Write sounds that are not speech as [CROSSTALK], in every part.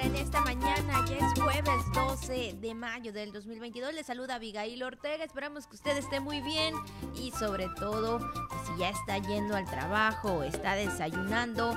En esta mañana. Ya es jueves 12 de mayo del 2022. Le saluda Abigail Ortega. Esperamos que usted esté muy bien y sobre todo si ya está yendo al trabajo o está desayunando,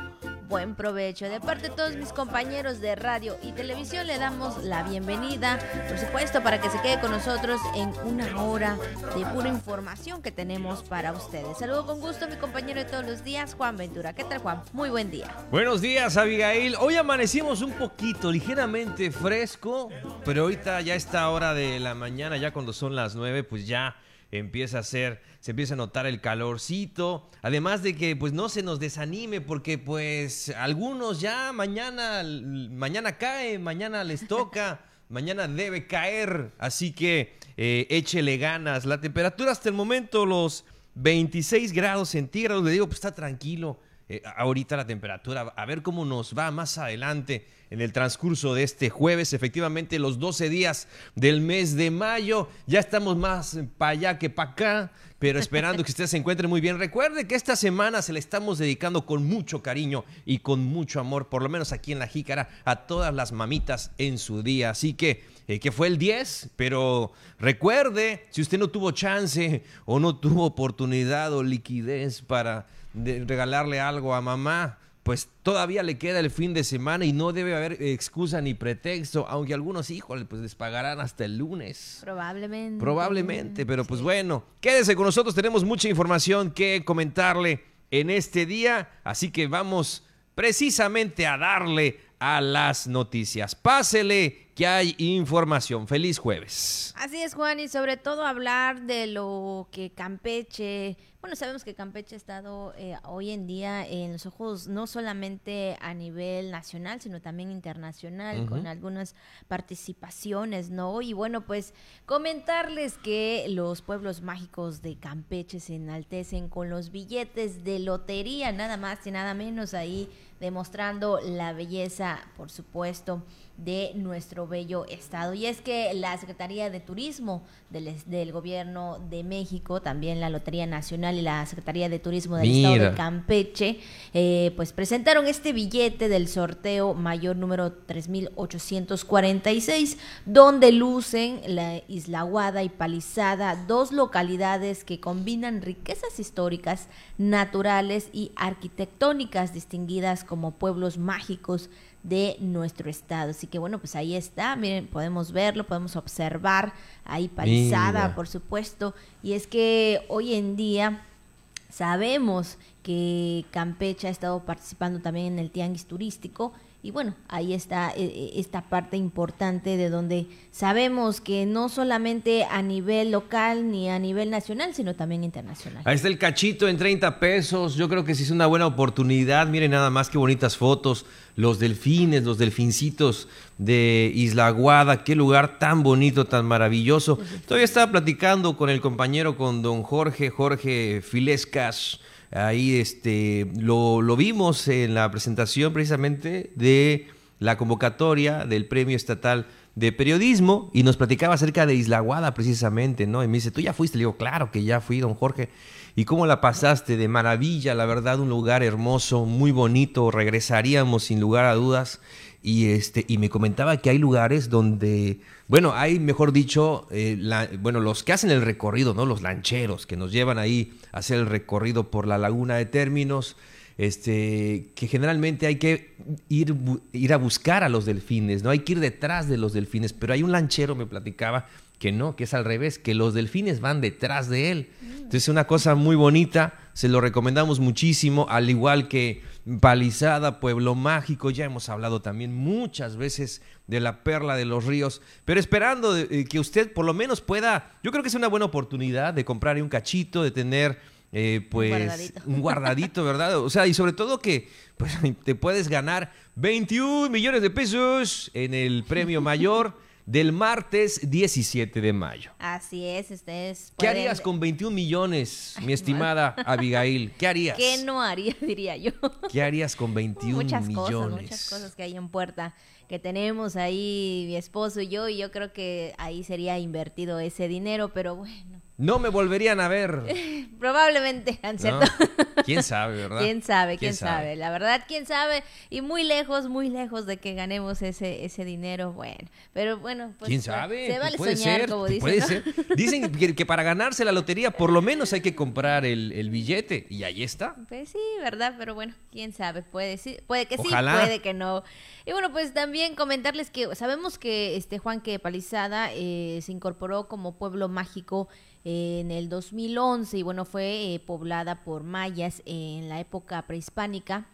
buen provecho. De parte de todos mis compañeros de radio y televisión le damos la bienvenida, por supuesto, para que se quede con nosotros en una hora de pura información que tenemos para ustedes. Saludo con gusto a mi compañero de todos los días, Juan Ventura. ¿Qué tal, Juan? Muy buen día. Buenos días, Abigail. Hoy amanecimos un poquito, ligeramente fresco, pero ahorita ya esta hora de la mañana, ya cuando son las nueve, pues ya empieza a ser, se empieza a notar el calorcito, además de que pues no se nos desanime porque pues algunos ya mañana, mañana cae, mañana les toca, [LAUGHS] mañana debe caer, así que eh, échele ganas. La temperatura hasta el momento, los 26 grados centígrados, le digo, pues está tranquilo. Eh, ahorita la temperatura, a ver cómo nos va más adelante en el transcurso de este jueves, efectivamente los 12 días del mes de mayo, ya estamos más para allá que para acá, pero esperando que usted se encuentre muy bien. Recuerde que esta semana se le estamos dedicando con mucho cariño y con mucho amor, por lo menos aquí en La Jícara, a todas las mamitas en su día. Así que, eh, que fue el 10, pero recuerde, si usted no tuvo chance o no tuvo oportunidad o liquidez para regalarle algo a mamá, pues todavía le queda el fin de semana y no debe haber excusa ni pretexto, aunque algunos, hijos pues les pagarán hasta el lunes. Probablemente. Probablemente, pero pues bueno, quédese con nosotros, tenemos mucha información que comentarle en este día, así que vamos precisamente a darle a las noticias. Pásele hay información. Feliz jueves. Así es, Juan, y sobre todo hablar de lo que Campeche, bueno, sabemos que Campeche ha estado eh, hoy en día en los ojos no solamente a nivel nacional, sino también internacional, con algunas participaciones, ¿no? Y bueno, pues comentarles que los pueblos mágicos de Campeche se enaltecen con los billetes de lotería, nada más y nada menos ahí demostrando la belleza, por supuesto, de nuestro bello estado. Y es que la Secretaría de Turismo del, del Gobierno de México, también la Lotería Nacional y la Secretaría de Turismo del Estado de Campeche, eh, pues presentaron este billete del sorteo mayor número 3846, donde lucen la Isla Guada y Palizada, dos localidades que combinan riquezas históricas, naturales y arquitectónicas distinguidas como pueblos mágicos de nuestro estado. Así que bueno, pues ahí está, miren, podemos verlo, podemos observar, ahí palizada, por supuesto. Y es que hoy en día sabemos que Campeche ha estado participando también en el tianguis turístico y bueno, ahí está eh, eh, esta parte importante de donde sabemos que no solamente a nivel local ni a nivel nacional, sino también internacional. Ahí está el cachito en 30 pesos. Yo creo que sí es una buena oportunidad. Miren nada más qué bonitas fotos. Los delfines, los delfincitos de Isla Guada. Qué lugar tan bonito, tan maravilloso. Todavía estaba platicando con el compañero, con don Jorge, Jorge Filescas Ahí este, lo, lo vimos en la presentación precisamente de la convocatoria del Premio Estatal de Periodismo y nos platicaba acerca de Isla Guada precisamente, ¿no? Y me dice, ¿tú ya fuiste? Le digo, claro que ya fui, don Jorge. ¿Y cómo la pasaste? De maravilla, la verdad, un lugar hermoso, muy bonito, regresaríamos sin lugar a dudas. Y, este, y me comentaba que hay lugares donde, bueno, hay, mejor dicho, eh, bueno, los que hacen el recorrido, ¿no? Los lancheros que nos llevan ahí a hacer el recorrido por la laguna de términos, este, que generalmente hay que ir, ir a buscar a los delfines, ¿no? Hay que ir detrás de los delfines, pero hay un lanchero, me platicaba, que no, que es al revés, que los delfines van detrás de él. Entonces, es una cosa muy bonita, se lo recomendamos muchísimo, al igual que Palizada, Pueblo Mágico, ya hemos hablado también muchas veces de la perla de los ríos, pero esperando eh, que usted por lo menos pueda, yo creo que es una buena oportunidad de comprar un cachito, de tener eh, pues un guardadito. ¿verdad? O sea, y sobre todo que pues, [LAUGHS] te puedes ganar 21 millones de pesos en el premio mayor del martes 17 de mayo. Así es, ustedes. ¿Qué harías con 21 millones, mi estimada Abigail? ¿Qué harías? ¿Qué no haría, [LAUGHS] diría yo? ¿Qué harías con 21 muchas millones? Cosas, muchas cosas que hay en puerta que tenemos ahí mi esposo y yo y yo creo que ahí sería invertido ese dinero, pero bueno no me volverían a ver. [LAUGHS] Probablemente, ¿cierto? [LAUGHS] ¿Quién sabe, verdad? ¿Quién sabe? ¿Quién, sabe? La verdad, ¿quién sabe? Y muy lejos, muy lejos de que ganemos ese, ese dinero, bueno. Pero bueno, pues... ¿Quién sabe? Se vale puede soñar, ser, como dicen, Puede ser. Dicen que, para ganarse la lotería por lo menos hay que comprar el, billete y ahí está. Pues sí, ¿verdad? Pero bueno, quién sabe. Puede, sí, puede que sí, puede que no. Y bueno, pues también comentarles que sabemos que este Juan que Palizada eh, se incorporó como pueblo mágico en el 2011 y bueno, fue eh, poblada por mayas en la época prehispánica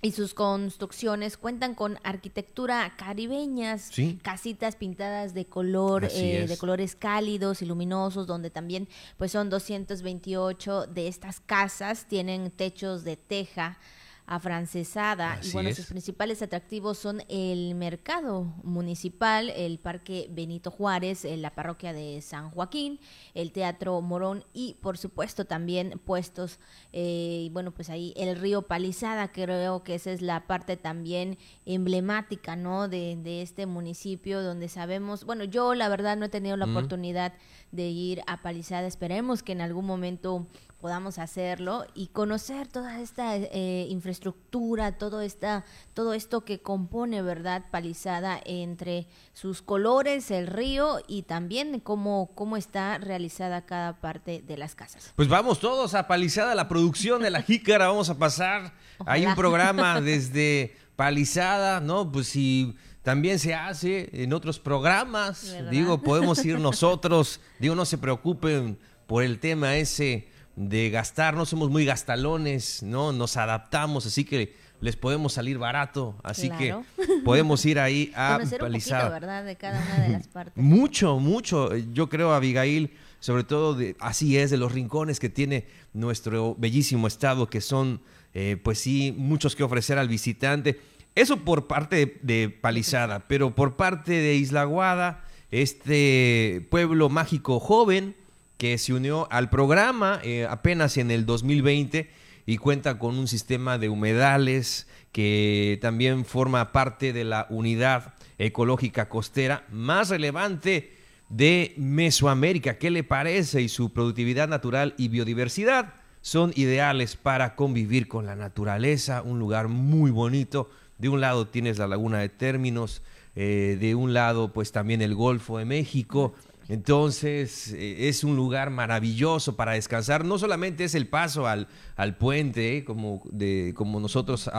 y sus construcciones cuentan con arquitectura caribeñas, casitas pintadas de color, eh, de colores cálidos y luminosos, donde también pues son 228 de estas casas tienen techos de teja afrancesada. y bueno, sus principales atractivos son el mercado municipal, el Parque Benito Juárez, eh, la parroquia de San Joaquín, el Teatro Morón y por supuesto también puestos, eh, bueno, pues ahí el río Palizada, creo que esa es la parte también emblemática, ¿no? De, de este municipio donde sabemos, bueno, yo la verdad no he tenido la oportunidad de ir a Palizada, esperemos que en algún momento podamos hacerlo y conocer toda esta eh, infraestructura, todo, esta, todo esto que compone, ¿verdad? Palizada entre sus colores, el río y también cómo, cómo está realizada cada parte de las casas. Pues vamos todos a Palizada, la producción de la jícara, vamos a pasar. Hay un programa [LAUGHS] desde Palizada, ¿no? Pues si también se hace en otros programas, digo, podemos ir [LAUGHS] nosotros, digo, no se preocupen por el tema ese de gastar, no somos muy gastalones, ¿no? Nos adaptamos, así que les podemos salir barato, así que [LAUGHS] podemos ir ahí a palizar. ¿verdad? De cada una de las [LAUGHS] partes. mucho, mucho. Yo creo, Abigail, sobre todo, de, así es, de los rincones que tiene nuestro bellísimo estado, que son, eh, pues sí, muchos que ofrecer al visitante. Eso por parte de, Palizada, pero por parte de Isla Guada, este pueblo mágico joven, que se unió al programa eh, apenas en el 2020 y cuenta con un sistema de humedales que también forma parte de la unidad ecológica costera más relevante de Mesoamérica. ¿Qué le parece? Y su productividad natural y biodiversidad son ideales para convivir con la naturaleza, un lugar muy bonito. De un lado tienes la laguna de términos, eh, de un lado pues también el Golfo de México, entonces, eh, es un lugar maravilloso para descansar. No solamente es el paso al, al puente, eh, como, de, como nosotros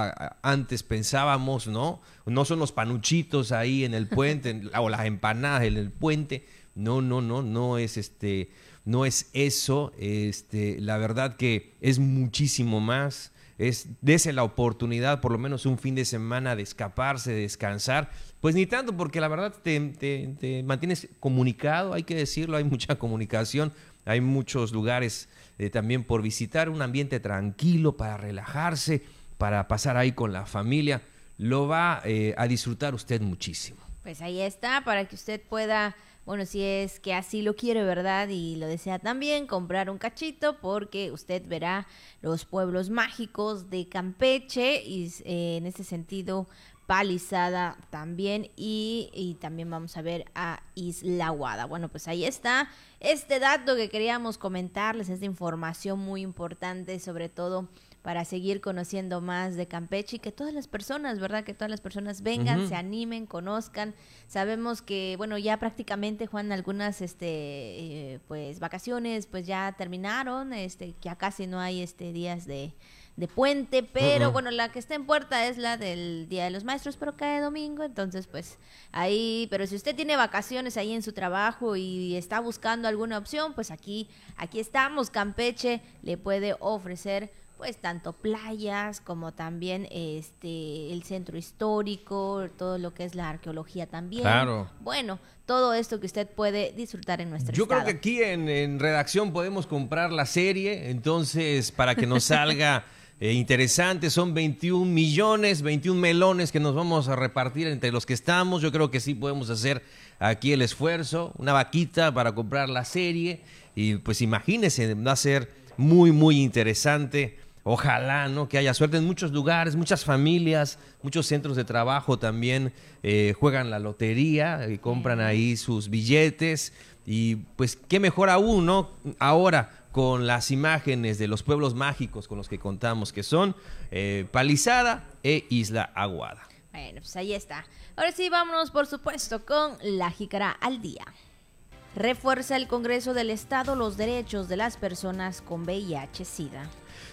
antes pensábamos, ¿no? No son los panuchitos ahí en el puente [LAUGHS] o las empanadas en el puente. No, no, no, no es este, no es eso. Este, la verdad que es muchísimo más es dese la oportunidad por lo menos un fin de semana de escaparse, de descansar. Pues ni tanto, porque la verdad te, mantienes comunicado, hay que decirlo, hay [LAUGHS] mucha comunicación, hay muchos lugares eh, también por visitar, un ambiente tranquilo para relajarse, para pasar ahí con la familia. Lo va eh, a disfrutar usted muchísimo. Pues ahí está, para que usted pueda bueno, si es que así lo quiere, ¿verdad? Y lo desea también, comprar un cachito porque usted verá los pueblos mágicos de Campeche y eh, en ese sentido Palizada también y, y, también vamos a ver a Isla Guada. Bueno, pues ahí está este dato que queríamos comentarles, esta información muy importante sobre todo para seguir conociendo más de Campeche y que todas las personas, ¿verdad? Que todas las personas vengan, se animen, conozcan. Sabemos que, bueno, ya prácticamente, Juan, algunas, este, eh, pues, vacaciones, pues ya terminaron, este, que ya casi no hay, este, días de, de puente, pero bueno, la que está en puerta es la del Día de los Maestros, pero cae domingo, entonces pues ahí, pero si usted tiene vacaciones ahí en su trabajo y está buscando alguna opción, pues aquí, aquí estamos, Campeche le puede ofrecer pues tanto playas como también este el centro histórico, todo lo que es la arqueología también. Claro. Bueno, todo esto que usted puede disfrutar en nuestro Yo creo que aquí en, redacción podemos comprar la serie, entonces para que nos salga [LAUGHS] eh, interesante, son 21 millones, 21 melones que nos vamos a repartir entre los que estamos. Yo creo que sí podemos hacer aquí el esfuerzo, una vaquita para comprar la serie y pues imagínense, va a ser muy, muy interesante Ojalá, ¿no? Que haya suerte en muchos lugares, muchas familias, muchos centros de trabajo también eh, juegan la lotería y compran ahí sus billetes. Y pues qué mejor aún, ¿no? Ahora con las imágenes de los pueblos mágicos con los que contamos, que son eh, Palizada e Isla Aguada. Bueno, pues ahí está. Ahora sí, vámonos por supuesto con la jícara al día. Refuerza el Congreso del Estado los derechos de las personas con VIH-Sida.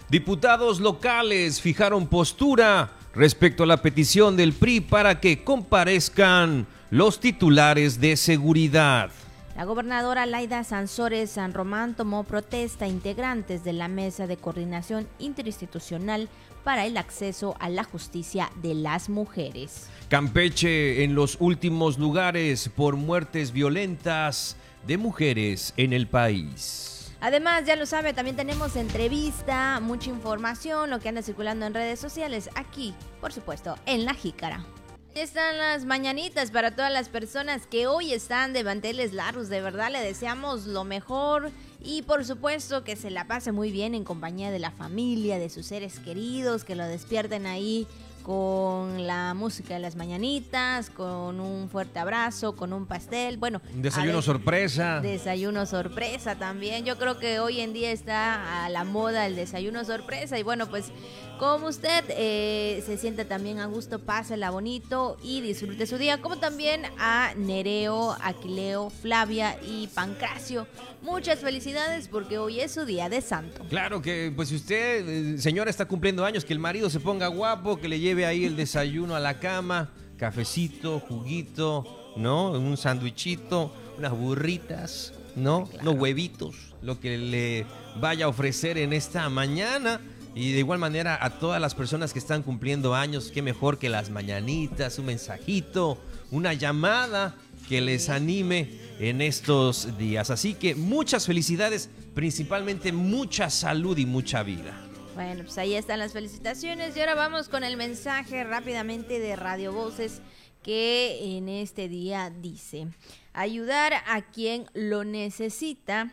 Diputados locales fijaron postura respecto a la petición del PRI para que comparezcan los titulares de seguridad. La gobernadora Laida Sansores San Román tomó protesta a integrantes de la Mesa de Coordinación Interinstitucional para el acceso a la justicia de las mujeres. Campeche en los últimos lugares por muertes violentas de mujeres en el país. Además, ya lo sabe, también tenemos entrevista, mucha información, lo que anda circulando en redes sociales, aquí, por supuesto, en La Jícara. Están las mañanitas para todas las personas que hoy están de manteles largos. De verdad le deseamos lo mejor y por supuesto que se la pase muy bien en compañía de la familia, de sus seres queridos, que lo despierten ahí con la música de las mañanitas, con un fuerte abrazo, con un pastel, bueno. Desayuno sorpresa. Desayuno sorpresa también. Yo creo que hoy en día está a la moda el desayuno sorpresa y bueno, pues como usted eh, se siente también a gusto, pásela bonito y disfrute su día, como también a Nereo, Aquileo, Flavia y Pancracio. Muchas felicidades porque hoy es su día de santo. Claro que, pues si usted, eh, señora, está cumpliendo años, que el marido se ponga guapo, que le lleve ahí el desayuno a la cama, cafecito, juguito, ¿no? Un sándwichito, unas burritas, ¿no? Unos huevitos, lo que le vaya a ofrecer en esta mañana. Y de igual manera a todas las personas que están cumpliendo años, qué mejor que las mañanitas, un mensajito, una llamada que les anime en estos días. Así que muchas felicidades, principalmente mucha salud y mucha vida. Bueno, pues ahí están las felicitaciones y ahora vamos con el mensaje rápidamente de Radio Voces que en este día dice, ayudar a quien lo necesita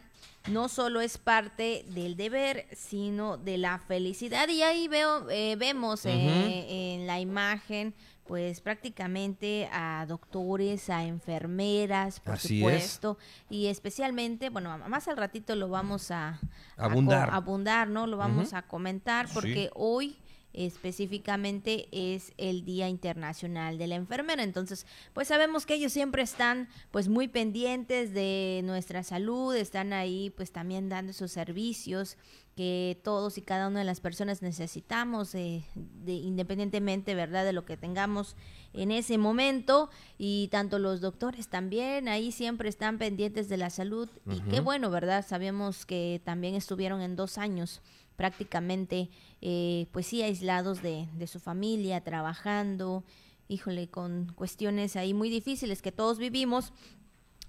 no solo es parte del deber, sino de la felicidad. Y ahí veo, eh, vemos eh, en la imagen pues prácticamente a doctores, a enfermeras, por supuesto, y especialmente, bueno, más al ratito lo vamos a abundar, abundar ¿no? Lo vamos a comentar porque hoy específicamente es el Día Internacional de la Enfermera. Entonces, pues sabemos que ellos siempre están pues muy pendientes de nuestra salud, están ahí pues también dando esos servicios que todos y cada una de las personas necesitamos, eh, de, independientemente, ¿verdad?, de lo que tengamos en ese momento. Y tanto los doctores también, ahí siempre están pendientes de la salud. Y qué bueno, ¿verdad? Sabemos que también estuvieron en dos años prácticamente, eh, pues sí, aislados de, de su familia, trabajando, híjole, con cuestiones ahí muy difíciles que todos vivimos,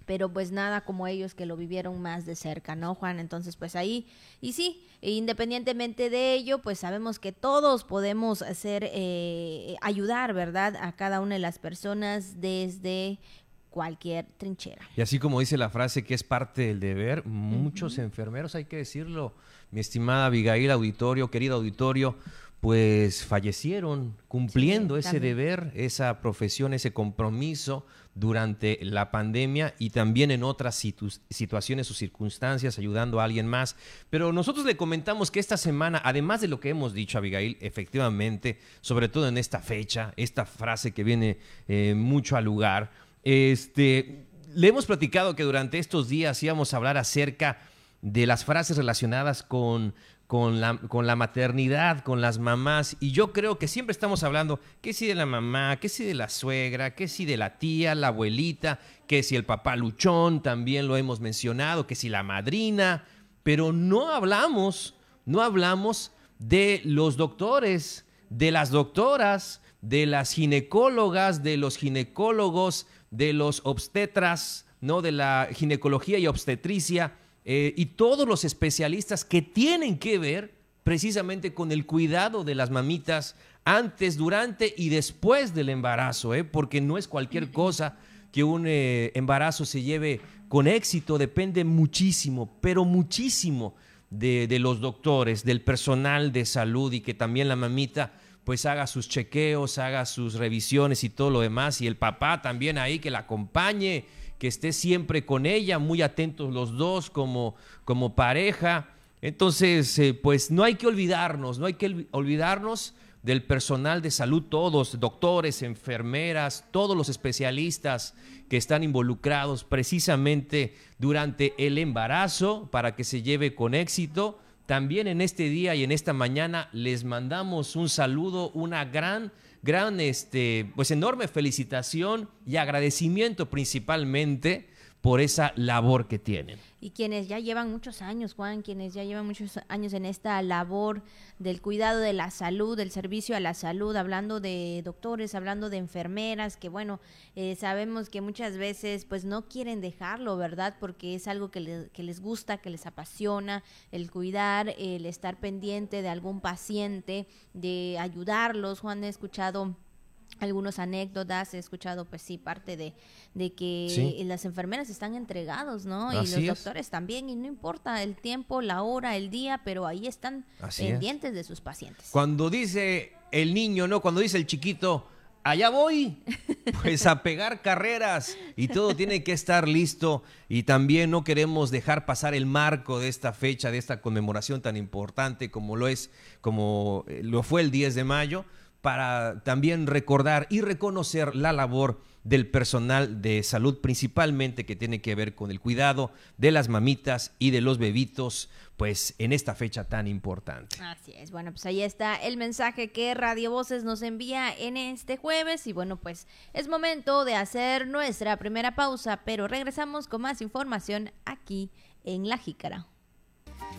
pero pues nada como ellos que lo vivieron más de cerca, ¿no, Juan? Entonces, pues ahí, y sí, independientemente de ello, pues sabemos que todos podemos hacer, eh, ayudar, ¿verdad? A cada una de las personas desde cualquier trinchera. Y así como dice la frase que es parte del deber, muchos enfermeros, hay que decirlo, mi estimada Abigail Auditorio, querido auditorio, pues fallecieron cumpliendo ese deber, esa profesión, ese compromiso durante la pandemia y también en otras situaciones o circunstancias ayudando a alguien más. Pero nosotros le comentamos que esta semana, además de lo que hemos dicho, Abigail, efectivamente, sobre todo en esta fecha, esta frase que viene eh, mucho al lugar, este, le hemos platicado que durante estos días íbamos a hablar acerca de las frases relacionadas con, con, la, con la maternidad, con las mamás. Y yo creo que siempre estamos hablando, que si de la mamá, que si de la suegra, que si de la tía, la abuelita, que si el papá luchón, también lo hemos mencionado, que si la madrina, pero no hablamos, no hablamos de los doctores, de las doctoras, de las ginecólogas, de los ginecólogos, de los obstetras, ¿no? De la ginecología y obstetricia eh, y todos los especialistas que tienen que ver precisamente con el cuidado de las mamitas antes, durante y después del embarazo, ¿eh? porque no es cualquier cosa que un eh, embarazo se lleve con éxito, depende muchísimo, pero muchísimo de, de los doctores, del personal de salud y que también la mamita pues haga sus chequeos, haga sus revisiones y todo lo demás. Y el papá también ahí que la acompañe, que esté siempre con ella, muy atentos los dos como, como pareja. Entonces, eh, pues no hay que olvidarnos, no hay que olvidarnos del personal de salud, todos, doctores, enfermeras, todos los especialistas que están involucrados precisamente durante el embarazo para que se lleve con éxito también en este día y en esta mañana les mandamos un saludo, una gran, gran, este, pues enorme felicitación y agradecimiento principalmente por esa labor que tienen y quienes ya llevan muchos años, Juan, quienes ya llevan muchos años en esta labor del cuidado de la salud, del servicio a la salud, hablando de doctores, hablando de enfermeras, que bueno, eh, sabemos que muchas veces pues no quieren dejarlo, ¿verdad? Porque es algo que, que les gusta, que les apasiona, el cuidar, el estar pendiente de algún paciente, de ayudarlos. Juan, he escuchado algunas anécdotas, he escuchado pues sí parte de, de que las enfermeras están entregados, ¿no? y los doctores también, y no importa el tiempo, la hora, el día, pero ahí están pendientes de sus pacientes. Cuando dice el niño, ¿no? Cuando dice el chiquito, allá voy, [LAUGHS] pues a pegar carreras y todo tiene que estar listo y también no queremos dejar pasar el marco de esta fecha, de esta conmemoración tan importante como lo es, como eh, lo fue el 10 de mayo para también recordar y reconocer la labor del personal de salud, principalmente que tiene que ver con el cuidado de las mamitas y de los bebitos, pues en esta fecha tan importante. Así es, bueno, pues ahí está el mensaje que Radio Voces nos envía en este jueves y bueno, pues es momento de hacer nuestra primera pausa, pero regresamos con más información aquí en La Jícara.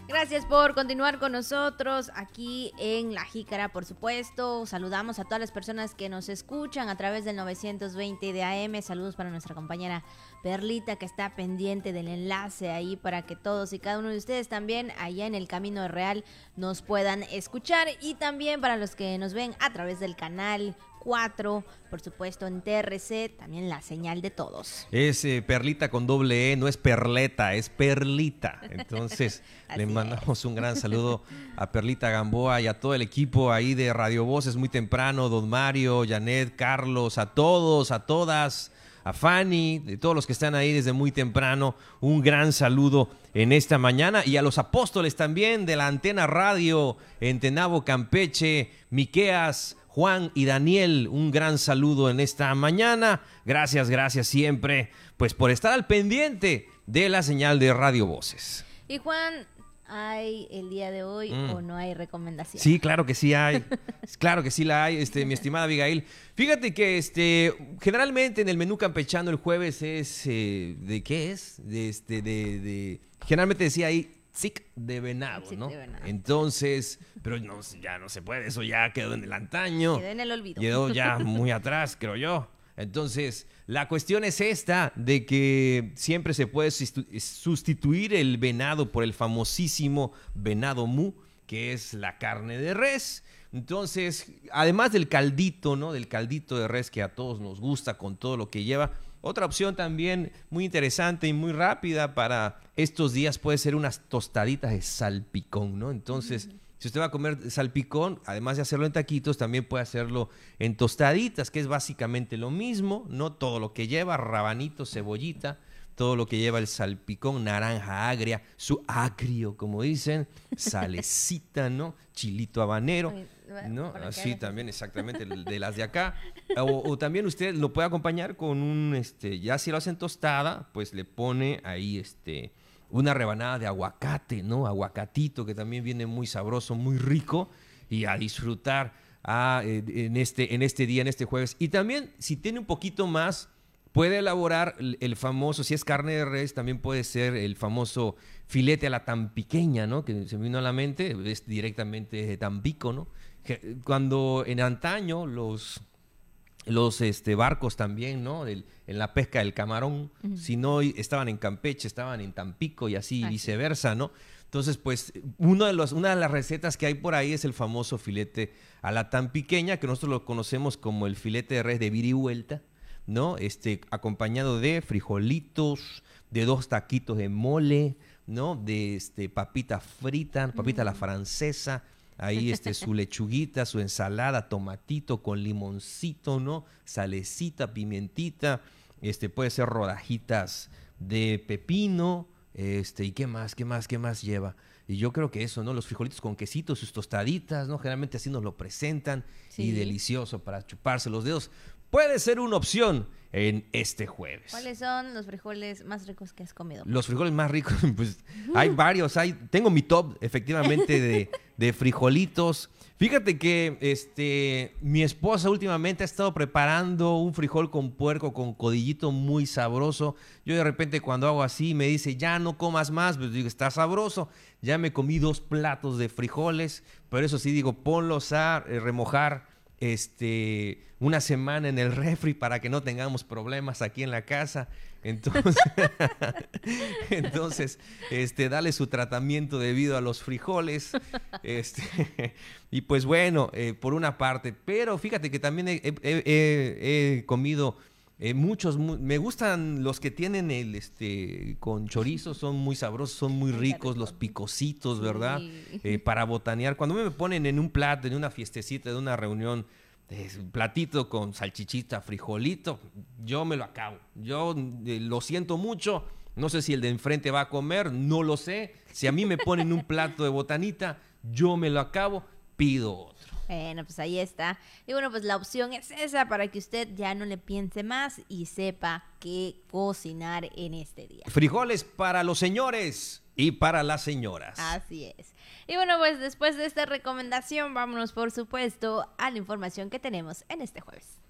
Gracias por continuar con nosotros aquí en La Jícara, por supuesto. Saludamos a todas las personas que nos escuchan a través del 920 de AM. Saludos para nuestra compañera Perlita que está pendiente del enlace ahí para que todos y cada uno de ustedes también allá en el Camino Real nos puedan escuchar y también para los que nos ven a través del canal 4, por supuesto en TRC, también la señal de todos. Es eh, perlita con doble E, no es perleta, es perlita. Entonces [LAUGHS] le mandamos un gran saludo a Perlita Gamboa y a todo el equipo ahí de Radio Voces muy temprano, Don Mario, Janet, Carlos, a todos, a todas a Fanny, de todos los que están ahí desde muy temprano, un gran saludo en esta mañana y a los apóstoles también de la antena radio en Tenabo, Campeche, Miqueas, Juan y Daniel, un gran saludo en esta mañana. Gracias, gracias siempre, pues por estar al pendiente de la señal de Radio Voces. Y Juan, ¿hay el día de hoy mm. o no hay recomendación? Sí, claro que sí hay. [LAUGHS] claro que sí la hay, este, mi estimada Abigail. Fíjate que este, generalmente en el menú campechano el jueves es eh, ¿de qué es? De este, de, de generalmente decía ahí Sic de venado, ¿no? Entonces, pero no, ya no se puede, eso ya quedó en el antaño. Quedó en el olvido. Quedó ya muy atrás, creo yo. Entonces, la cuestión es esta, de que siempre se puede sustituir el venado por el famosísimo venado mu, que es la carne de res. Entonces, además del caldito, ¿no? Del caldito de res que a todos nos gusta con todo lo que lleva, otra opción también muy interesante y muy rápida para estos días puede ser unas tostaditas de salpicón, ¿no? Entonces, si usted va a comer salpicón, además de hacerlo en taquitos, también puede hacerlo en tostaditas, que es básicamente lo mismo, ¿no? Todo lo que lleva, rabanito, cebollita, todo lo que lleva el salpicón, naranja agria, su agrio, como dicen, [LAUGHS] salecita, ¿no? Chilito habanero. ¿no? Así también, exactamente, de las de acá. [LAUGHS] O, también usted lo puede acompañar con un, este, ya si lo hacen tostada, pues le pone ahí, este, una rebanada de aguacate, ¿no? Aguacatito, que también viene muy sabroso, muy rico, y a disfrutar ah, en, este, en este día, en este jueves. Y también, si tiene un poquito más, puede elaborar el famoso, si es carne de res, también puede ser el famoso filete a la tan pequeña, ¿no? Que se me vino a la mente, es directamente de Tampico, ¿no? cuando en antaño los, los este, barcos también, ¿no? en la pesca del camarón, si no estaban en Campeche, estaban en Tampico y así, viceversa, ¿no? Entonces, pues, uno de los, una de las recetas que hay por ahí es el famoso filete a la tan pequeña, que nosotros lo conocemos como el filete de res de virivuelta, ¿no? Este, acompañado de frijolitos, de dos taquitos de mole, ¿no? De este, papita frita, papita la francesa, ahí [LAUGHS] este, su lechuguita, su ensalada, tomatito con limoncito, ¿no? Salecita, pimentita, este, puede ser rodajitas de pepino, este, ¿y qué más? ¿Qué más? ¿Qué más lleva? Y yo creo que eso, ¿no? Los frijolitos con quesito, sus tostaditas, ¿no? Generalmente así nos lo presentan y delicioso para chuparse los dedos. Puede ser una opción en este jueves. ¿Cuáles son los frijoles más ricos que has comido? Los frijoles más ricos, [LAUGHS] pues hay varios. Hay, tengo mi top, efectivamente, de, [LAUGHS] de frijolitos. Fíjate que este, mi esposa últimamente ha estado preparando un frijol con puerco, con codillito muy sabroso. Yo de repente cuando hago así me dice, ya no comas más, pues digo, está sabroso. Ya me comí dos platos de frijoles, pero eso sí digo, ponlos a eh, remojar este, una semana en el refri para que no tengamos problemas aquí en la casa. Entonces, [LAUGHS] entonces este, dale su tratamiento debido a los frijoles. Este, [LAUGHS] y pues bueno, eh, por una parte, pero fíjate que también he, comido eh, muchos, me gustan los que tienen el, este, con chorizo, son muy sabrosos, son muy ricos, los picositos, ¿verdad? Eh, para botanear. Cuando me ponen en un plato, en una fiestecita, de una reunión, un platito con salchichita, frijolito, yo me lo acabo. Yo eh, lo siento mucho. No sé si el de enfrente va a comer, no lo sé. Si a mí me ponen un plato de botanita, yo me lo acabo, pido otro. Bueno, pues ahí está. Y bueno, pues la opción es esa para que usted ya no le piense más y sepa qué cocinar en este día. Frijoles para los señores y para las señoras. Así es. Y bueno, pues después de esta recomendación, vámonos por supuesto a la información que tenemos en este jueves.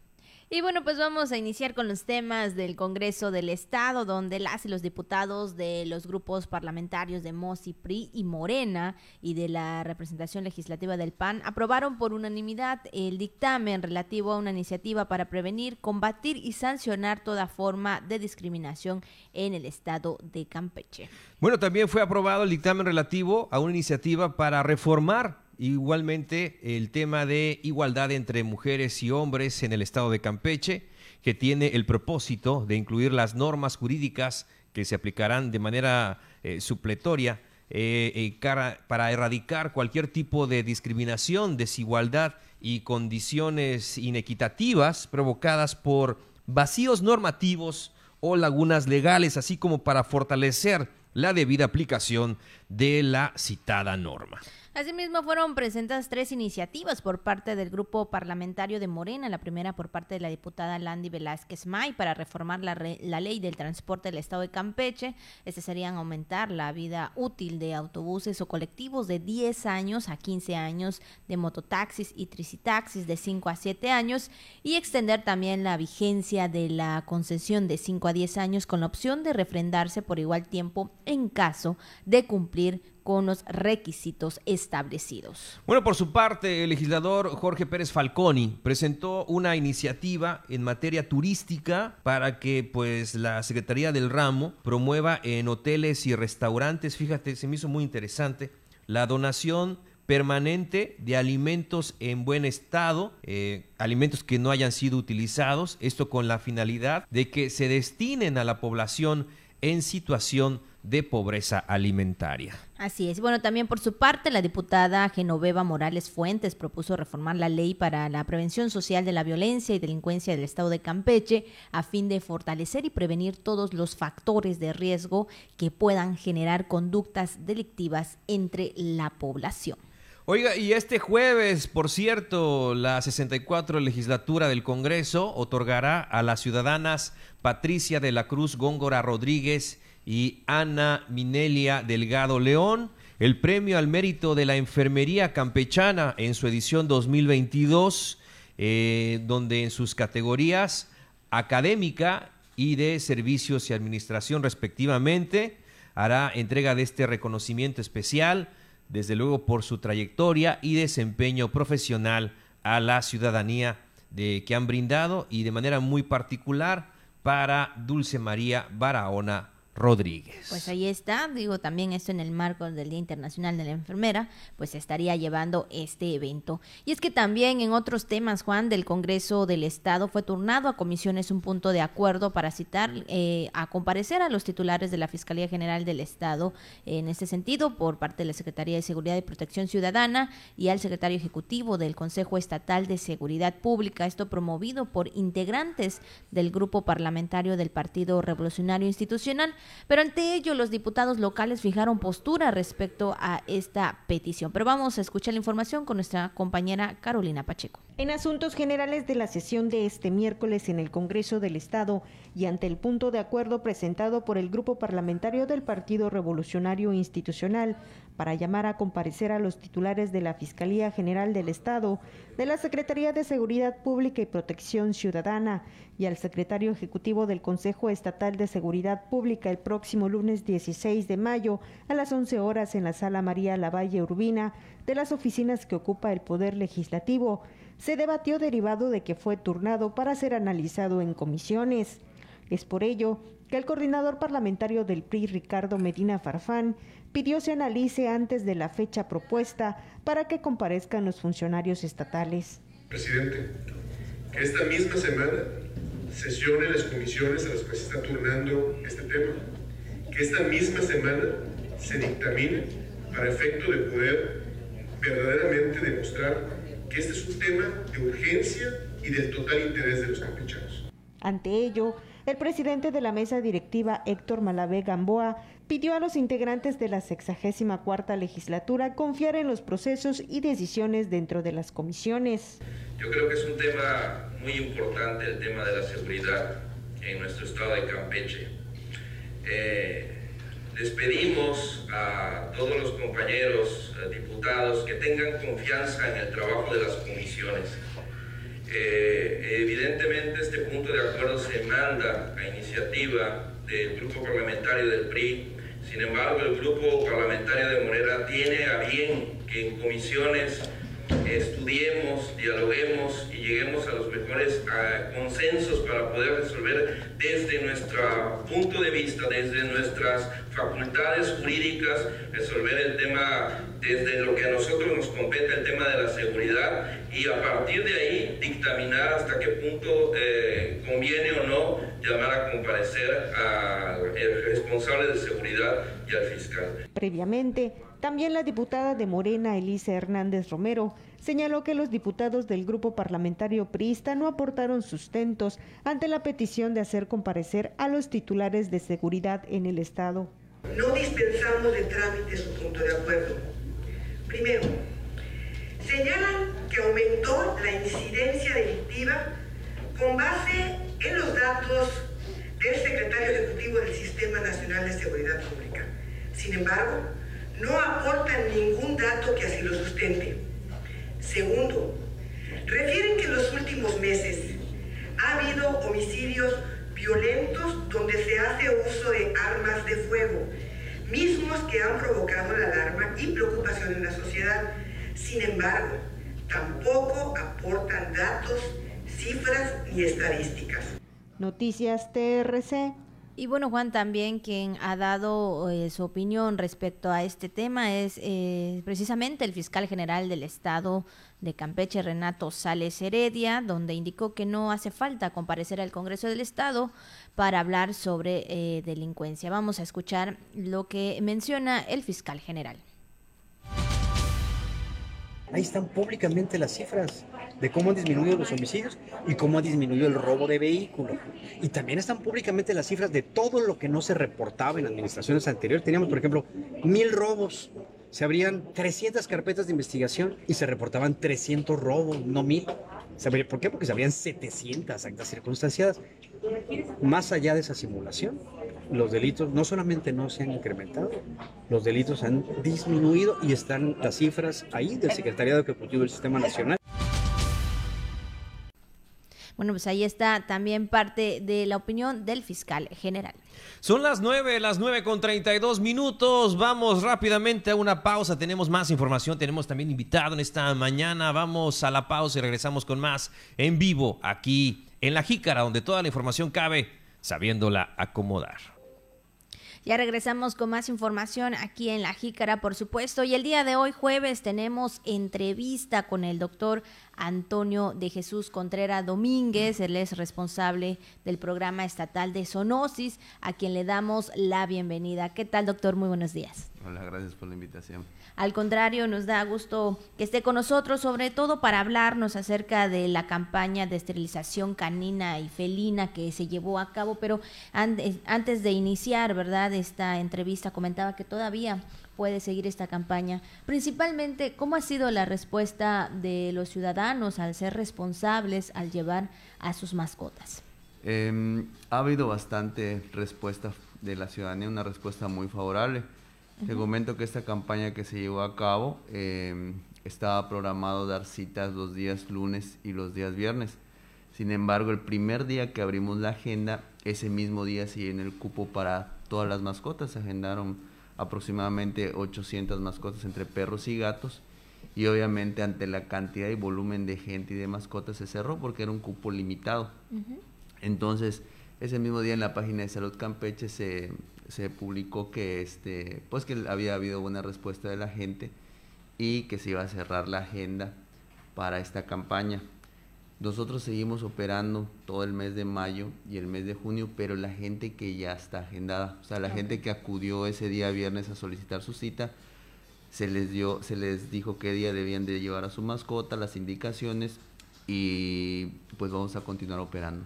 Y bueno, pues vamos a iniciar con los temas del Congreso del Estado, donde las y los diputados de los grupos parlamentarios de MOSI, PRI y Morena y de la representación legislativa del PAN aprobaron por unanimidad el dictamen relativo a una iniciativa para prevenir, combatir y sancionar toda forma de discriminación en el Estado de Campeche. Bueno, también fue aprobado el dictamen relativo a una iniciativa para reformar Igualmente, el tema de igualdad entre mujeres y hombres en el estado de Campeche, que tiene el propósito de incluir las normas jurídicas que se aplicarán de manera eh, supletoria eh, eh, para erradicar cualquier tipo de discriminación, desigualdad y condiciones inequitativas provocadas por vacíos normativos o lagunas legales, así como para fortalecer la debida aplicación de la citada norma. Asimismo, fueron presentadas tres iniciativas por parte del grupo parlamentario de Morena, la primera por parte de la diputada Landy Velázquez May para reformar la, la ley del transporte del Estado de Campeche. Este serían aumentar la vida útil de autobuses o colectivos de 10 años a 15 años, de mototaxis y tricitaxis de 5 a 7 años y extender también la vigencia de la concesión de 5 a 10 años con la opción de refrendarse por igual tiempo en caso de cumplir con los requisitos establecidos. Bueno, por su parte, el legislador Jorge Pérez Falconi presentó una iniciativa en materia turística para que pues la Secretaría del Ramo promueva en hoteles y restaurantes, fíjate, se me hizo muy interesante, la donación permanente de alimentos en buen estado, eh, alimentos que no hayan sido utilizados, esto con la finalidad de que se destinen a la población en situación de pobreza alimentaria. Así es. Bueno, también por su parte, la diputada Genoveva Morales Fuentes propuso reformar la ley para la prevención social de la violencia y delincuencia del Estado de Campeche a fin de fortalecer y prevenir todos los factores de riesgo que puedan generar conductas delictivas entre la población. Oiga, y este jueves, por cierto, la 64 legislatura del Congreso otorgará a las ciudadanas Patricia de la Cruz Góngora Rodríguez y Ana Minelia Delgado León el premio al mérito de la enfermería campechana en su edición 2022, eh, donde en sus categorías académica y de servicios y administración respectivamente, hará entrega de este reconocimiento especial, desde luego por su trayectoria y desempeño profesional a la ciudadanía de, que han brindado y de manera muy particular para Dulce María Barahona Rodríguez. Pues ahí está, digo también esto en el marco del Día Internacional de la Enfermera, pues estaría llevando este evento. Y es que también en otros temas, Juan, del Congreso del Estado fue turnado a comisiones un punto de acuerdo para citar eh, a comparecer a los titulares de la Fiscalía General del Estado en este sentido por parte de la Secretaría de Seguridad y Protección Ciudadana y al secretario ejecutivo del Consejo Estatal de Seguridad Pública, esto promovido por integrantes del grupo parlamentario del Partido Revolucionario Institucional pero ante ello, los diputados locales fijaron postura respecto a esta petición. Pero vamos a escuchar la información con nuestra compañera Carolina Pacheco. En asuntos generales de la sesión de este miércoles en el Congreso del Estado y ante el punto de acuerdo presentado por el Grupo Parlamentario del Partido Revolucionario Institucional para llamar a comparecer a los titulares de la Fiscalía General del Estado, de la Secretaría de Seguridad Pública y Protección Ciudadana y al secretario ejecutivo del Consejo Estatal de Seguridad Pública el próximo lunes 16 de mayo a las 11 horas en la Sala María Lavalle Urbina de las oficinas que ocupa el Poder Legislativo, se debatió derivado de que fue turnado para ser analizado en comisiones. Es por ello que el coordinador parlamentario del PRI, Ricardo Medina Farfán, pidió se analice antes de la fecha propuesta para que comparezcan los funcionarios estatales. Presidente, que esta misma semana sesione las comisiones a las que se está turnando este tema, que esta misma semana se dictamine para efecto de poder verdaderamente demostrar que este es un tema de urgencia y del total interés de los campechanos. Ante ello, el presidente de la mesa directiva, Héctor Malavé Gamboa, pidió a los integrantes de la 64 legislatura confiar en los procesos y decisiones dentro de las comisiones. Yo creo que es un tema muy importante el tema de la seguridad en nuestro estado de Campeche. Eh, les pedimos a todos los compañeros eh, diputados que tengan confianza en el trabajo de las comisiones eh, evidentemente este punto de acuerdo se manda a iniciativa del grupo parlamentario del PRI. Sin embargo, el grupo parlamentario de Morera tiene a bien que en comisiones estudiemos, dialoguemos y lleguemos a los mejores consensos para poder resolver desde nuestro punto de vista, desde nuestras facultades jurídicas, resolver el tema desde lo que a nosotros nos compete, el tema de la seguridad, y a partir de ahí dictaminar hasta qué punto eh, conviene o no llamar a comparecer al responsable de seguridad y al fiscal. Previamente, también la diputada de Morena, Elisa Hernández Romero, señaló que los diputados del grupo parlamentario priista no aportaron sustentos ante la petición de hacer comparecer a los titulares de seguridad en el Estado. No dispensamos de trámite su punto de acuerdo. Primero, señalan que aumentó la incidencia delictiva con base en los datos del secretario ejecutivo del Sistema Nacional de Seguridad Pública. Sin embargo, no aportan ningún dato que así lo sustente. Segundo, refieren que en los últimos meses ha habido homicidios violentos donde se hace uso de armas de fuego, mismos que han provocado la alarma y preocupación en la sociedad. Sin embargo, tampoco aportan datos, cifras ni estadísticas. Noticias TRC y bueno, Juan, también quien ha dado eh, su opinión respecto a este tema es eh, precisamente el fiscal general del Estado de Campeche, Renato Sales Heredia, donde indicó que no hace falta comparecer al Congreso del Estado para hablar sobre eh, delincuencia. Vamos a escuchar lo que menciona el fiscal general. Ahí están públicamente las cifras de cómo han disminuido los homicidios y cómo ha disminuido el robo de vehículos. Y también están públicamente las cifras de todo lo que no se reportaba en administraciones anteriores. Teníamos, por ejemplo, mil robos. Se abrían 300 carpetas de investigación y se reportaban 300 robos, no mil. ¿Por qué? Porque se abrían 700 actas circunstanciadas. Más allá de esa simulación, los delitos no solamente no se han incrementado, los delitos han disminuido y están las cifras ahí del Secretariado Ejecutivo del Sistema Nacional. Bueno, pues ahí está también parte de la opinión del fiscal general. Son las nueve, las nueve con treinta y dos minutos. Vamos rápidamente a una pausa. Tenemos más información. Tenemos también invitado en esta mañana. Vamos a la pausa y regresamos con más en vivo aquí en La Jícara, donde toda la información cabe sabiéndola acomodar. Ya regresamos con más información aquí en La Jícara, por supuesto. Y el día de hoy, jueves, tenemos entrevista con el doctor Antonio de Jesús Contreras Domínguez. Él es responsable del programa estatal de Sonosis, a quien le damos la bienvenida. ¿Qué tal, doctor? Muy buenos días. Hola, gracias por la invitación. Al contrario, nos da gusto que esté con nosotros, sobre todo para hablarnos acerca de la campaña de esterilización canina y felina que se llevó a cabo, pero antes de iniciar, ¿verdad? Esta entrevista comentaba que todavía puede seguir esta campaña. Principalmente, ¿cómo ha sido la respuesta de los ciudadanos al ser responsables al llevar a sus mascotas? Em, ha habido bastante respuesta de la ciudadanía, una respuesta muy favorable. Te comento que esta campaña que se llevó a cabo em, estaba programado dar citas los días lunes y los días viernes. Sin embargo, el primer día que abrimos la agenda, ese mismo día se llenó el cupo para todas las mascotas. Se agendaron aproximadamente 800 mascotas entre perros y gatos. Y obviamente ante la cantidad y volumen de gente y de mascotas se cerró porque era un cupo limitado. Entonces, ese mismo día en la página de Salud Campeche se, se publicó que este pues que había habido buena respuesta de la gente y que se iba a cerrar la agenda para esta campaña. Nosotros seguimos operando todo el mes de mayo y el mes de junio, pero la gente que ya está agendada, o sea, la gente que acudió ese día viernes a solicitar su cita, se les dio, se les dijo qué día debían de llevar a su mascota, las indicaciones y pues vamos a continuar operando.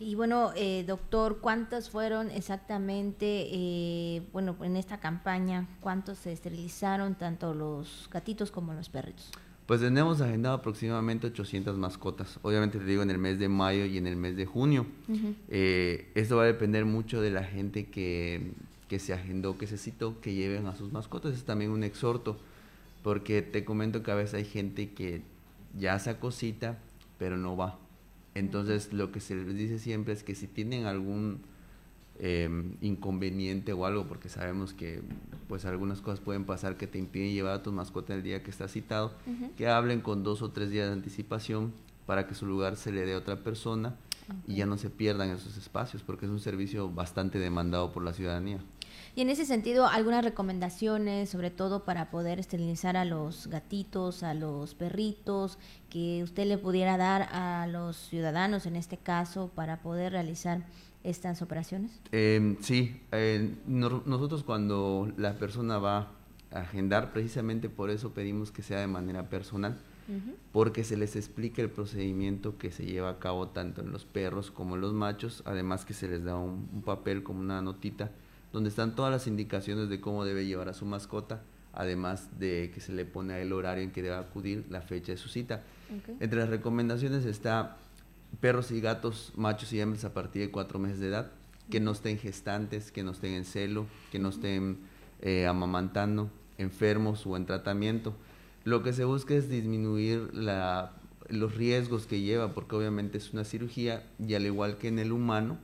Y bueno, eh, doctor, ¿cuántos fueron exactamente, eh, bueno, en esta campaña, cuántos se esterilizaron, tanto los gatitos como los perritos? Pues tenemos agendado aproximadamente 800 mascotas. Obviamente te digo en el mes de mayo y en el mes de junio. Eh, esto va a depender mucho de la gente que, que se agendó, que se citó, que lleven a sus mascotas. Es también un exhorto, porque te comento que a veces hay gente que ya sacó cita, pero no va. Entonces, lo que se les dice siempre es que si tienen algún em, inconveniente o algo, porque sabemos que pues algunas cosas pueden pasar que te impiden llevar a tu mascota el día que está citado, que hablen con dos o tres días de anticipación para que su lugar se le dé a otra persona y ya no se pierdan esos espacios, porque es un servicio bastante demandado por la ciudadanía. Y en ese sentido, algunas recomendaciones, sobre todo para poder esterilizar a los gatitos, a los perritos, que usted le pudiera dar a los ciudadanos en este caso para poder realizar estas operaciones? Em, sí, eh, nosotros cuando la persona va a agendar, precisamente por eso pedimos que sea de manera personal, porque se les explica el procedimiento que se lleva a cabo tanto en los perros como en los machos, además que se les da un papel como una notita donde están todas las indicaciones de cómo debe llevar a su mascota, además de que se le pone el horario en que debe acudir, la fecha de su cita. Entre las recomendaciones está perros y gatos, machos y hembras a partir de cuatro meses de edad, que no estén gestantes, que no estén en celo, que no estén eh, amamantando, enfermos o en tratamiento. Lo que se busca es disminuir la, los riesgos que lleva, porque obviamente es una cirugía y al igual que en el humano,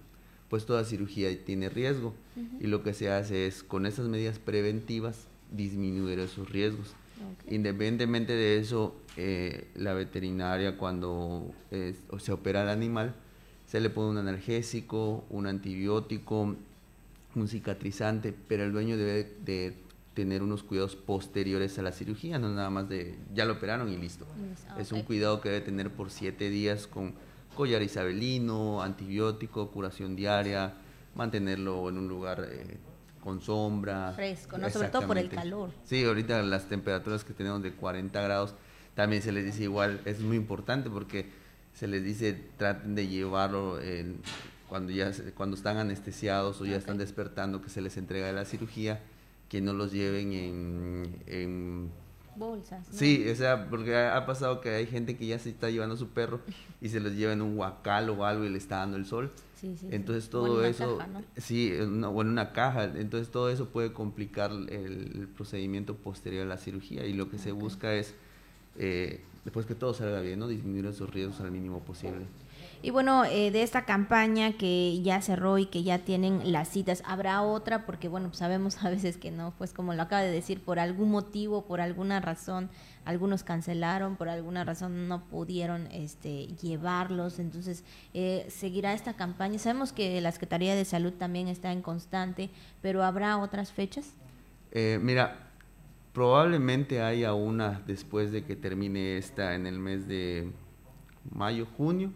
pues toda cirugía tiene riesgo y lo que se hace es con esas medidas preventivas disminuir esos riesgos. Independientemente de eso, eh, la veterinaria cuando se opera al animal, se le pone un analgésico, un antibiótico, un cicatrizante, pero el dueño debe de tener unos cuidados posteriores a la cirugía, no nada más de ya lo operaron y listo. Es un cuidado que debe tener por siete días con collar isabelino, antibiótico, curación diaria, mantenerlo en un lugar eh, con sombra. Fresco, ¿no? Sobre todo por el calor. Sí, ahorita las temperaturas que tenemos de 40 grados, también se les dice igual, es muy importante porque se les dice traten de llevarlo cuando ya cuando están anestesiados o ya están despertando que se les entrega la cirugía, que no los lleven en bolsas. Sí, o sea, porque ha, pasado que hay gente que ya se está llevando a su perro y se los lleva en un huacal o algo y le está dando el sol. Sí, sí, entonces todo eso, sí, o en una caja, entonces todo eso puede complicar el, procedimiento posterior a la cirugía y lo que se busca es, eh, después que todo salga bien, ¿no? disminuir esos riesgos al mínimo posible. Y bueno, eh, de esta campaña que ya cerró y que ya tienen las citas, ¿habrá otra? Porque bueno, sabemos a veces que no, pues como lo acaba de decir, por algún motivo, por alguna razón, algunos cancelaron, por alguna razón no pudieron este, llevarlos, entonces eh, seguirá esta campaña. Sabemos que la Secretaría de Salud también está en constante, pero ¿habrá otras fechas? Eh, mira, probablemente haya una después de que termine esta en el mes de mayo, junio,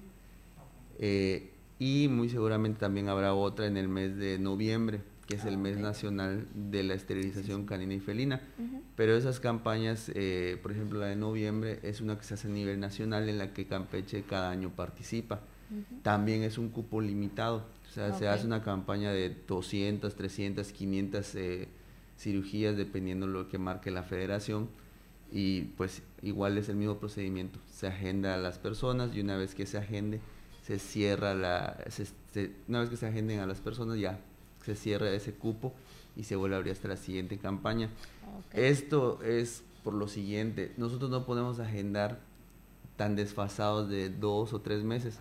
eh, y muy seguramente también habrá otra en el mes de noviembre, que es el mes nacional de la esterilización canina y felina. Pero esas campañas, eh, por ejemplo la de noviembre, es una que se hace a nivel nacional en la que Campeche cada año participa. También es un cupo limitado, o sea, se hace una campaña de 200, 300, 500 cirugías dependiendo de lo que marque la federación. Y pues igual es el mismo procedimiento, se agenda a las personas y una vez que se agende se cierra la, una vez que se agenden a las personas ya se cierra ese cupo y se vuelve a abrir hasta la siguiente campaña. Esto es por lo siguiente, nosotros no podemos agendar tan desfasados de dos o tres meses,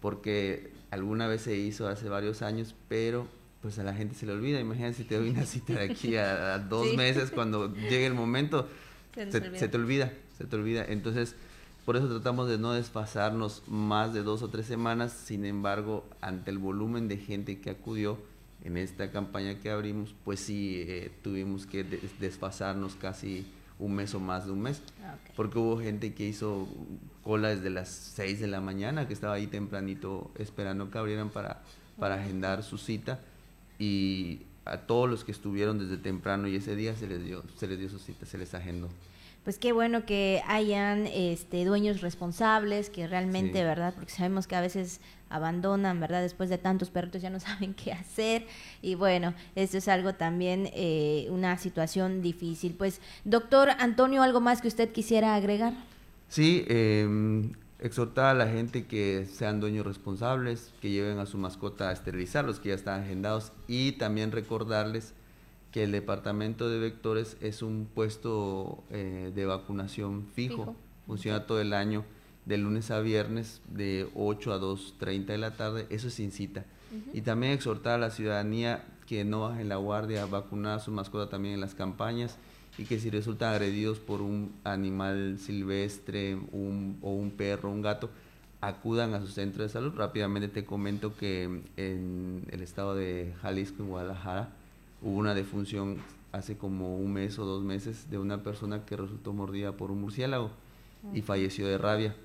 porque alguna vez se hizo hace varios años, pero pues a la gente se le olvida. Imagínate si te doy una cita de aquí a, [LAUGHS] dos meses, cuando llegue el momento, se, se, te olvida, se te olvida. Entonces, por eso tratamos de no desfasarnos más de dos o tres semanas, sin embargo, ante el volumen de gente que acudió en esta campaña que abrimos, pues sí eh, tuvimos que desfasarnos casi un mes o más de un mes, ah, porque hubo gente que hizo cola desde las seis de la mañana, que estaba ahí tempranito esperando que abrieran para, para agendar su cita. Y a todos los que estuvieron desde temprano y ese día se les dio, se les dio su cita, se les agendó pues qué bueno que hayan este, dueños responsables, que realmente, ¿verdad? Porque sabemos que a veces abandonan, ¿verdad? Después de tantos perritos ya no [LAUGHS] saben qué hacer. Y bueno, esto es algo también, eh, una situación difícil. Pues, doctor Antonio, ¿algo más que usted quisiera agregar? Sí, eh, exhortar a la gente que sean dueños responsables, que lleven a su mascota a esterilizar, los que ya están agendados, y también recordarles que el departamento de vectores es un puesto eh, de vacunación fijo. funciona todo el año, de lunes a viernes, de 8 a 2.30 de la tarde, eso es sin cita. Y también exhortar a la ciudadanía que no bajen la guardia, vacunar a su mascota también en las campañas y que si resultan agredidos por un animal silvestre un, o un perro, un gato, acudan a su centro de salud. Rápidamente te comento que en el estado de Jalisco, en Guadalajara, Hubo una defunción hace como un mes o dos meses de una persona que resultó mordida por un murciélago y falleció de rabia.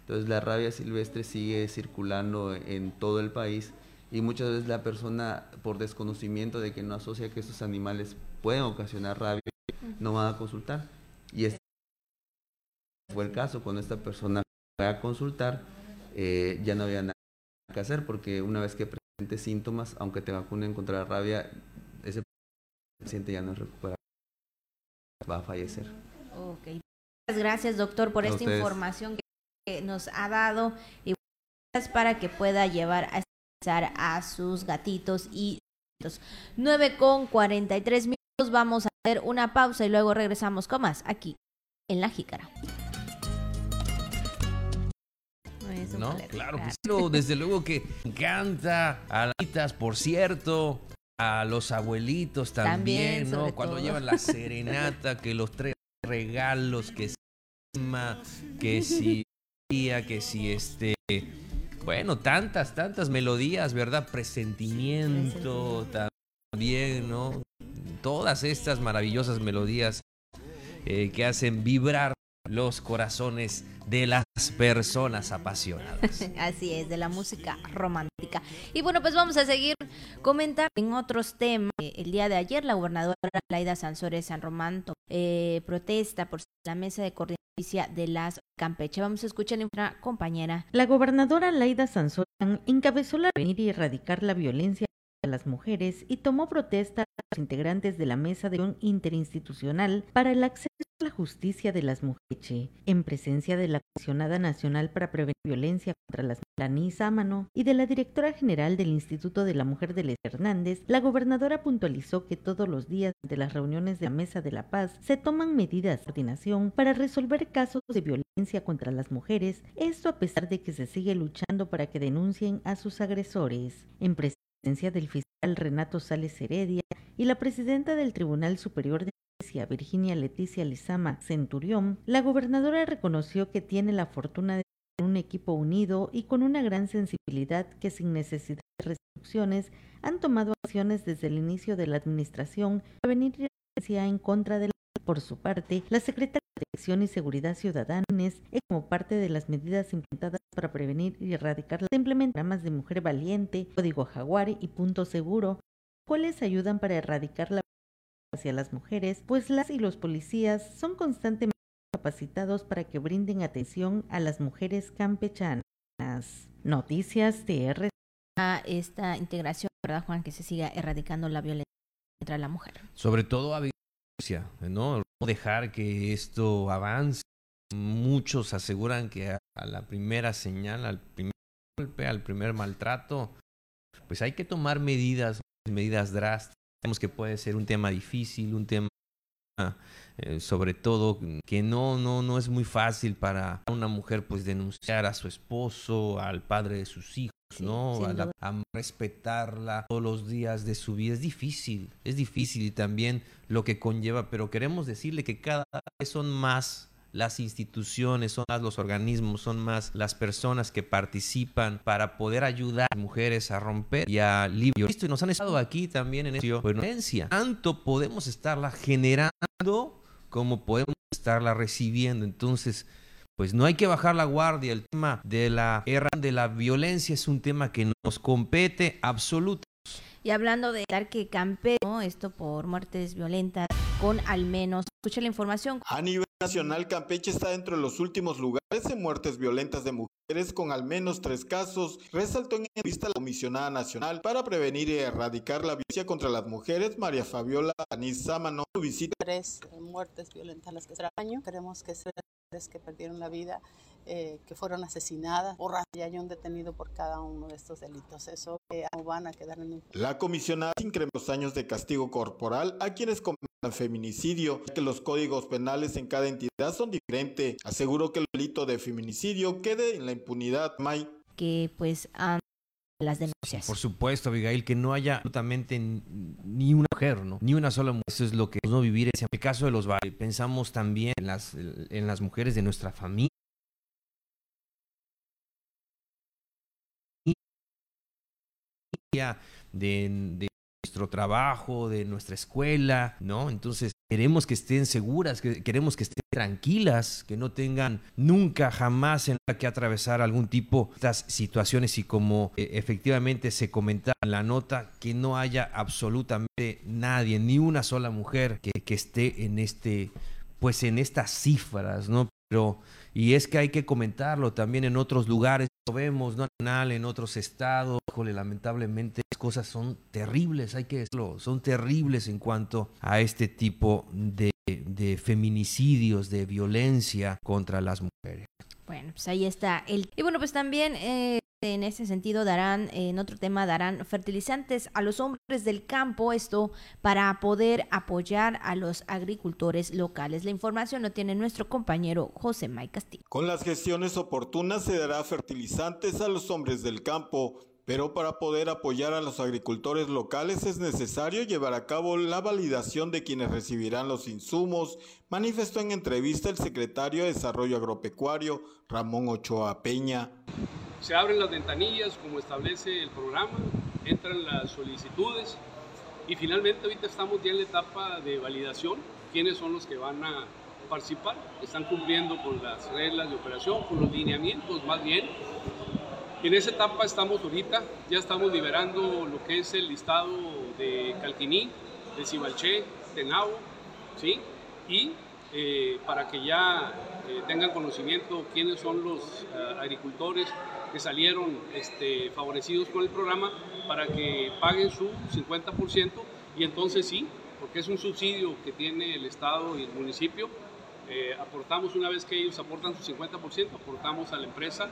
Entonces la rabia silvestre sigue circulando en todo el país y muchas veces la persona por desconocimiento de que no asocia que estos animales pueden ocasionar rabia no va a consultar. Y este fue el caso cuando esta persona fue a consultar eh, ya no había nada que hacer porque una vez que presente síntomas, aunque te vacunen contra la rabia, ese paciente ya no recupera, va a fallecer. Ok. Muchas gracias, doctor, por esta información que nos ha dado y para que pueda llevar a a sus gatitos y 9 con 43 minutos vamos a hacer una pausa y luego regresamos con más aquí en La Jícara. No, claro, pues, desde luego que encanta a las por cierto a los abuelitos también, ¿no? Cuando llevan la serenata, que los tres regalos, que si, que si, que si este, bueno, tantas, tantas melodías, ¿verdad? Presentimiento también, ¿no? Todas estas maravillosas melodías eh, que hacen vibrar los corazones de las personas apasionadas. [LAUGHS] Así es, de la música romántica. Y bueno, pues vamos a seguir comentando en otros temas. El día de ayer la gobernadora Laida Sansores San Román eh, protesta por la mesa de coordinación de las Campeche. Vamos a escuchar a nuestra compañera. La gobernadora Laida Sansores encabezó la venir y erradicar la violencia a las mujeres y tomó protesta a los integrantes de la mesa de un interinstitucional para el acceso a la justicia de las mujeres, en presencia de la Comisionada Nacional para Prevenir Violencia contra las Mujeres, Sámano, y de la directora general del Instituto de la Mujer de Les Hernández, la gobernadora puntualizó que todos los días de las reuniones de la Mesa de la Paz se toman medidas de coordinación para resolver casos de violencia contra las mujeres, esto a pesar de que se sigue luchando para que denuncien a sus agresores. En presencia del fiscal Renato Sales Heredia y la presidenta del Tribunal Superior de Justicia, Virginia Leticia Lizama Centurión, la gobernadora reconoció que tiene la fortuna de tener un equipo unido y con una gran sensibilidad que sin necesidad de restricciones han tomado acciones desde el inicio de la administración para venir en contra de la por su parte, la Secretaría de Protección y Seguridad Ciudadana, como parte de las medidas implementadas para prevenir y erradicar las programas de Mujer Valiente, Código Jaguar y Punto Seguro, cuales ayudan para erradicar la violencia hacia las mujeres, pues las y los policías son constantemente capacitados para que brinden atención a las mujeres campechanas. Noticias de A esta integración, ¿verdad, Juan? Que se siga erradicando la violencia contra la mujer. Sobre todo a ¿no? Dejar que esto avance. Muchos aseguran que a, la primera señal, al primer golpe, al primer maltrato, pues hay que tomar medidas, medidas drásticas. Sabemos que puede ser un tema difícil, un tema eh, sobre todo que no no no es muy fácil para una mujer pues denunciar a su esposo, al padre de sus hijos ¿no? A, respetarla todos los días de su vida. Es difícil, es difícil y también lo que conlleva, pero queremos decirle que cada vez son más las instituciones, son más los organismos, son más las personas que participan para poder ayudar a las mujeres a romper y a liberar. Y nos han estado aquí también en esa violencia. Tanto podemos estarla generando como podemos estarla recibiendo. Entonces, pues no hay que bajar la guardia. El tema de la guerra, de la violencia es un tema que nos compete absolutamente. Y hablando de que Campeche, esto por muertes violentas, con al menos, escucha la información. A nivel nacional, Campeche está dentro de los últimos lugares en muertes violentas de mujeres con al menos tres casos, resaltó en vista la comisionada nacional para prevenir y erradicar la violencia contra las mujeres, María Fabiola Anís Sámano, visita. Tres muertes violentas las que será año, queremos que se que perdieron la vida, eh, que fueron asesinadas, o y hay un detenido por cada uno de estos delitos. Eso eh, van a quedar en La comisionada incrementó los años de castigo corporal a quienes cometen feminicidio, que los códigos penales en cada entidad son diferentes. Aseguró que el delito de feminicidio quede en la impunidad. May. Que pues han las denuncias. Por supuesto, Abigail, que no haya absolutamente ni una mujer, ¿no? Ni una sola mujer. Eso es lo que no vivir. En el caso de los pensamos también en las, en las mujeres de nuestra familia. De, de nuestro trabajo, de nuestra escuela, ¿no? Entonces, queremos que estén seguras, que queremos que estén tranquilas, que no tengan nunca, jamás en la que atravesar algún tipo de estas situaciones y como eh, efectivamente se comentaba en la nota, que no haya absolutamente nadie, ni una sola mujer que, que esté en este, pues en estas cifras, ¿no? Pero, y es que hay que comentarlo también en otros lugares, lo vemos, ¿no? En otros estados, lamentablemente las cosas son terribles, hay que decirlo, son terribles en cuanto a este tipo de, de feminicidios, de violencia contra las mujeres. Bueno, pues ahí está. El... Y bueno, pues también eh, en ese sentido darán, en otro tema, darán fertilizantes a los hombres del campo, esto para poder apoyar a los agricultores locales. La información lo tiene nuestro compañero José May Castillo. Con las gestiones oportunas se dará fertilizantes a los hombres del campo pero para poder apoyar a los agricultores locales es necesario llevar a cabo la validación de quienes recibirán los insumos, manifestó en entrevista el secretario de Desarrollo Agropecuario, Ramón Ochoa Peña. Se abren las ventanillas como establece el programa, entran las solicitudes y finalmente ahorita estamos ya en la etapa de validación, quiénes son los que van a participar, están cumpliendo con las reglas de operación, con los lineamientos más bien en esa etapa estamos ahorita, ya estamos liberando lo que es el listado de Calquiní, de Cibalché, de Nau, ¿sí? Y eh, para que ya eh, tengan conocimiento quiénes son los eh, agricultores que salieron este, favorecidos con el programa para que paguen su 50% y entonces sí, porque es un subsidio que tiene el Estado y el municipio, aportamos una vez que ellos aportan su 50%, aportamos a la empresa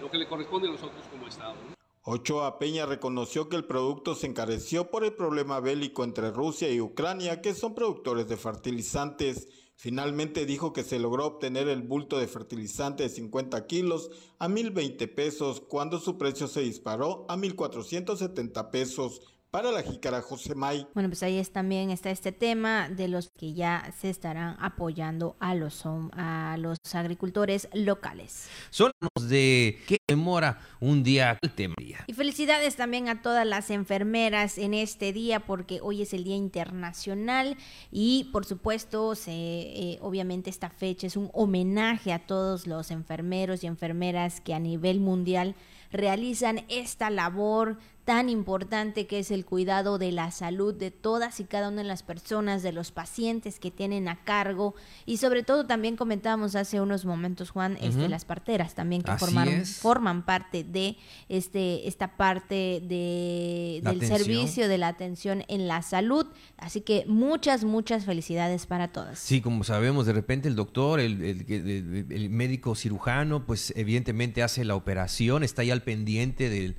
lo que le corresponde a nosotros como Estado. Ochoa Peña reconoció que el producto se encareció por el problema bélico entre Rusia y Ucrania, que son productores de fertilizantes. Finalmente dijo que se logró obtener el bulto de fertilizante de 50 kilos a 1.020 pesos, cuando su precio se disparó a 1.470 pesos, para la jícara José May. Bueno, pues ahí es, también está este tema de los que ya se estarán apoyando a los, a los agricultores locales. Son de que demora un día el tema. Y felicidades también a todas las enfermeras en este día porque hoy es el Día Internacional y por supuesto se, eh, obviamente esta fecha es un homenaje a todos los enfermeros y enfermeras que a nivel mundial realizan esta labor tan importante que es el cuidado de la salud de todas y cada una de las personas, de los pacientes que tienen a cargo. Y sobre todo también comentábamos hace unos momentos Juan, este, las parteras también que formaron, forman parte de este esta parte de, del servicio de la atención en la salud, así que muchas muchas felicidades para todas. Sí, como sabemos de repente el doctor, el, el médico cirujano, pues evidentemente hace la operación, está ahí al pendiente del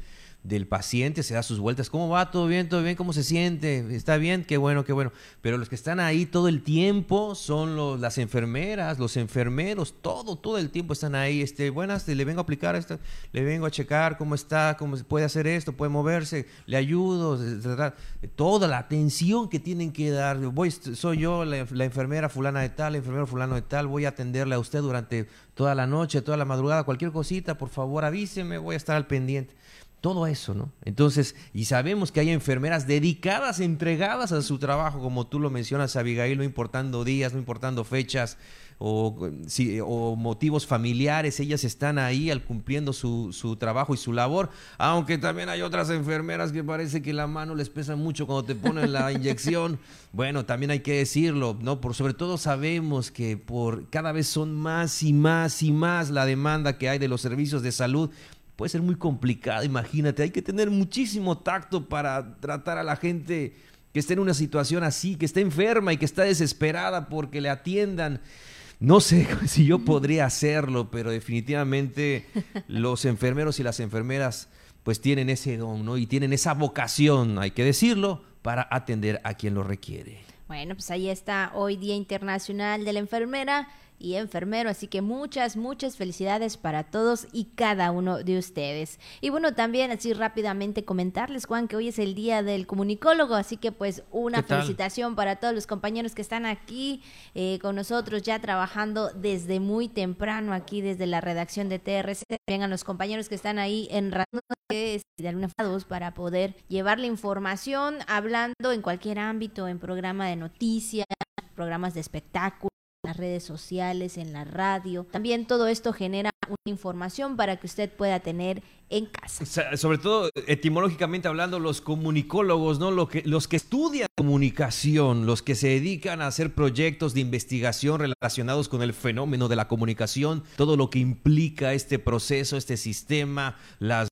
del paciente, se da sus vueltas, ¿cómo va? ¿Todo bien? ¿Todo bien? ¿Cómo se siente? ¿Está bien? Qué bueno, qué bueno. Pero los que están ahí todo el tiempo son las enfermeras, los enfermeros, todo, todo el tiempo están ahí. Este, buenas, le vengo a aplicar esto, le vengo a checar cómo está, cómo puede hacer esto, puede moverse, le ayudo, toda la atención que tienen que dar. Voy, soy yo, la, la enfermera fulana de tal, el enfermero fulano de tal, voy a atenderle a usted durante toda la noche, toda la madrugada, cualquier cosita, por favor avíseme, voy a estar al pendiente. Todo eso, ¿no? Entonces, y sabemos que hay enfermeras dedicadas, entregadas a su trabajo, como tú lo mencionas, Abigail, no importando días, no importando fechas o, o motivos familiares, ellas están ahí al cumpliendo su, su, trabajo y su labor, aunque también hay otras enfermeras que parece que la mano les pesa mucho cuando te ponen la [LAUGHS] inyección. Bueno, también hay que decirlo, ¿no? Por sobre todo sabemos que por cada vez son más y más y más la demanda que hay de los servicios de salud puede ser muy complicado, imagínate, hay que tener muchísimo tacto para tratar a la gente que está en una situación así, que está enferma y que está desesperada porque le atiendan. No sé [LAUGHS] si yo podría hacerlo, pero definitivamente los enfermeros y las enfermeras pues tienen ese don, ¿no? Y tienen esa vocación, hay que decirlo, para atender a quien lo requiere. Bueno, pues ahí está hoy Día Internacional de la Enfermera y enfermero. Así que muchas, muchas felicidades para todos y cada uno de ustedes. Y bueno, también así rápidamente comentarles, Juan, que hoy es el día del comunicólogo, así que pues una felicitación para todos los compañeros que están aquí eh, con nosotros ya trabajando desde muy temprano aquí desde la redacción de TRC. Vengan los compañeros que están ahí en de alguna para poder llevar la información hablando en cualquier ámbito, en programa de noticias, programas de espectáculos las redes sociales, en la radio. También todo esto genera una información para que usted pueda tener en casa. sobre todo, etimológicamente hablando, los comunicólogos, ¿no? Lo que, los que estudian comunicación, los que se dedican a hacer proyectos de investigación relacionados con el fenómeno de la comunicación, todo lo que implica este proceso, este sistema, las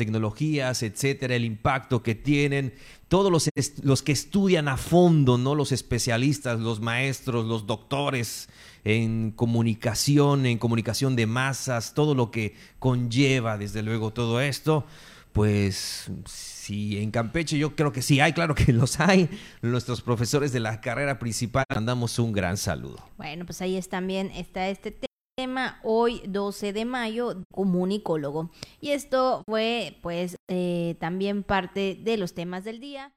tecnologías, etcétera, el impacto que tienen, todos los, los, que estudian a fondo, ¿no? Los especialistas, los maestros, los doctores en comunicación, en comunicación de masas, todo lo que conlleva, desde luego, todo esto, pues sí, en Campeche yo creo que sí hay, claro que [LAUGHS] los hay. Nuestros profesores de la carrera principal mandamos un gran saludo. Bueno, pues ahí es también está este tema hoy 12 de mayo, comunicólogo. Y esto fue pues eh, también parte de los temas del día.